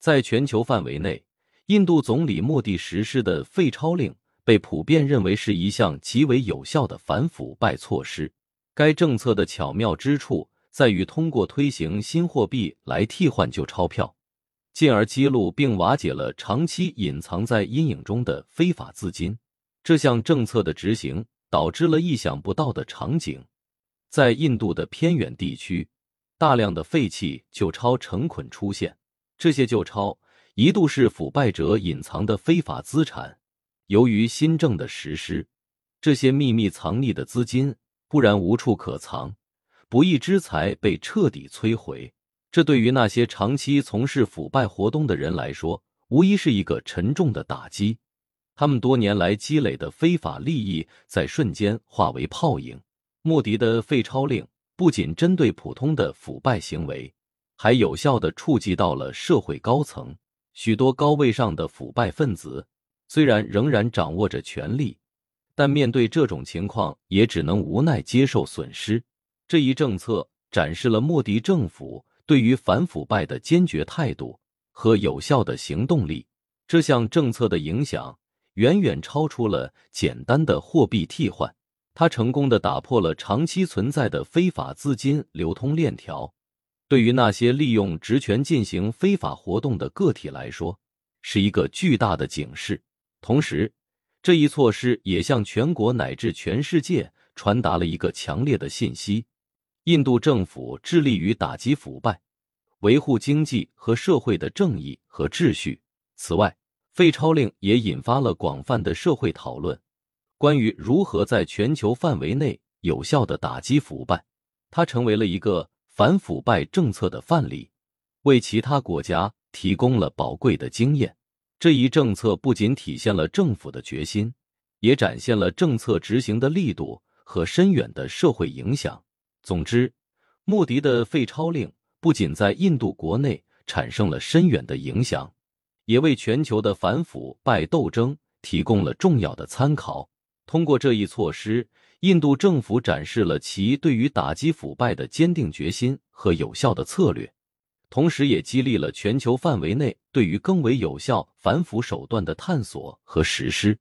在全球范围内，印度总理莫迪实施的废钞令被普遍认为是一项极为有效的反腐败措施。该政策的巧妙之处在于通过推行新货币来替换旧钞票，进而揭露并瓦解了长期隐藏在阴影中的非法资金。这项政策的执行导致了意想不到的场景：在印度的偏远地区，大量的废弃旧钞成捆出现。这些旧钞一度是腐败者隐藏的非法资产。由于新政的实施，这些秘密藏匿的资金不然无处可藏，不义之财被彻底摧毁。这对于那些长期从事腐败活动的人来说，无疑是一个沉重的打击。他们多年来积累的非法利益在瞬间化为泡影。莫迪的废钞令不仅针对普通的腐败行为。还有效的触及到了社会高层，许多高位上的腐败分子虽然仍然掌握着权力，但面对这种情况也只能无奈接受损失。这一政策展示了莫迪政府对于反腐败的坚决态度和有效的行动力。这项政策的影响远远超出了简单的货币替换，它成功的打破了长期存在的非法资金流通链条。对于那些利用职权进行非法活动的个体来说，是一个巨大的警示。同时，这一措施也向全国乃至全世界传达了一个强烈的信息：印度政府致力于打击腐败，维护经济和社会的正义和秩序。此外，废钞令也引发了广泛的社会讨论，关于如何在全球范围内有效的打击腐败。它成为了一个。反腐败政策的范例，为其他国家提供了宝贵的经验。这一政策不仅体现了政府的决心，也展现了政策执行的力度和深远的社会影响。总之，莫迪的废钞令不仅在印度国内产生了深远的影响，也为全球的反腐败斗争提供了重要的参考。通过这一措施。印度政府展示了其对于打击腐败的坚定决心和有效的策略，同时也激励了全球范围内对于更为有效反腐手段的探索和实施。